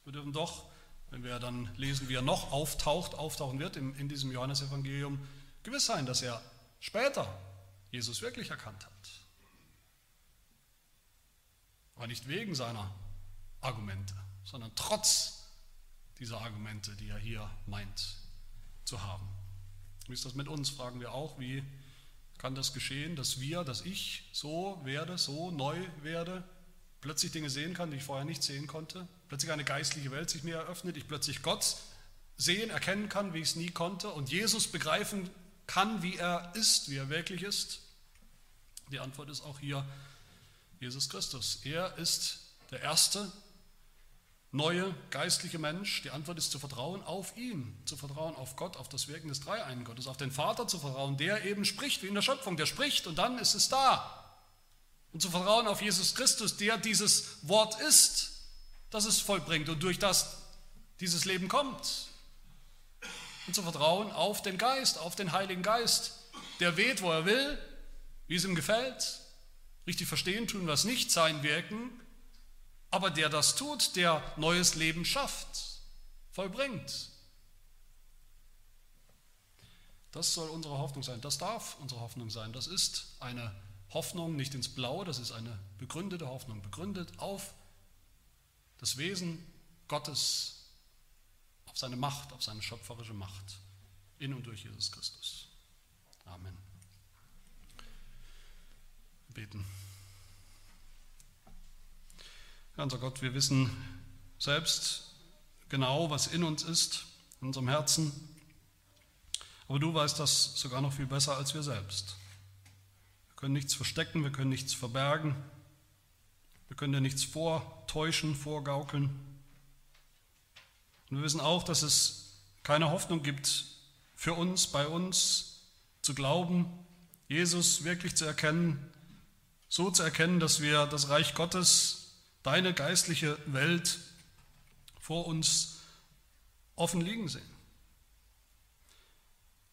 Wir dürfen doch, wenn wir dann lesen, wie er noch auftaucht, auftauchen wird in, in diesem Johannesevangelium, gewiss sein, dass er später Jesus wirklich erkannt hat. Aber nicht wegen seiner Argumente, sondern trotz dieser Argumente, die er hier meint zu haben. Wie ist das mit uns? Fragen wir auch, wie kann das geschehen, dass wir, dass ich so werde, so neu werde, plötzlich Dinge sehen kann, die ich vorher nicht sehen konnte, plötzlich eine geistliche Welt sich mir eröffnet, ich plötzlich Gott sehen, erkennen kann, wie ich es nie konnte und Jesus begreifen kann, wie er ist, wie er wirklich ist? Die Antwort ist auch hier Jesus Christus. Er ist der erste neue geistliche Mensch. Die Antwort ist zu vertrauen auf ihn, zu vertrauen auf Gott, auf das Wirken des Dreieinen Gottes, auf den Vater zu vertrauen, der eben spricht wie in der Schöpfung, der spricht und dann ist es da. Und zu vertrauen auf Jesus Christus, der dieses Wort ist, das es vollbringt und durch das dieses Leben kommt. Und zu vertrauen auf den Geist, auf den Heiligen Geist, der weht, wo er will, wie es ihm gefällt, richtig verstehen tun, was nicht sein wirken, aber der das tut, der neues Leben schafft, vollbringt. Das soll unsere Hoffnung sein, das darf unsere Hoffnung sein. Das ist eine Hoffnung nicht ins Blaue, das ist eine begründete Hoffnung, begründet auf das Wesen Gottes, auf seine Macht, auf seine schöpferische Macht in und durch Jesus Christus. Amen beten. Ja, unser Gott, wir wissen selbst genau, was in uns ist, in unserem Herzen. Aber du weißt das sogar noch viel besser als wir selbst. Wir können nichts verstecken, wir können nichts verbergen, wir können dir nichts vortäuschen, vorgaukeln. Und wir wissen auch, dass es keine Hoffnung gibt für uns, bei uns, zu glauben, Jesus wirklich zu erkennen, so zu erkennen, dass wir das Reich Gottes, deine geistliche Welt vor uns offen liegen sehen.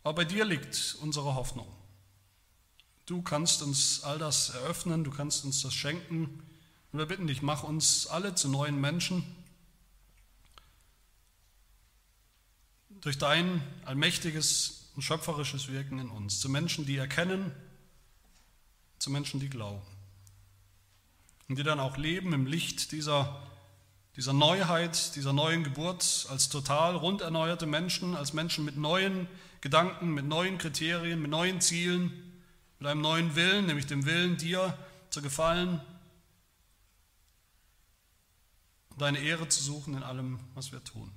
Aber bei dir liegt unsere Hoffnung. Du kannst uns all das eröffnen, du kannst uns das schenken. Und wir bitten dich, mach uns alle zu neuen Menschen. Durch dein allmächtiges und schöpferisches Wirken in uns, zu Menschen, die erkennen, zu Menschen, die glauben. Und die dann auch leben im Licht dieser, dieser Neuheit, dieser neuen Geburt, als total rund erneuerte Menschen, als Menschen mit neuen Gedanken, mit neuen Kriterien, mit neuen Zielen, mit einem neuen Willen, nämlich dem Willen, dir zu gefallen und deine Ehre zu suchen in allem, was wir tun.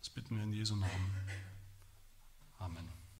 Das bitten wir in Jesu Namen. Amen.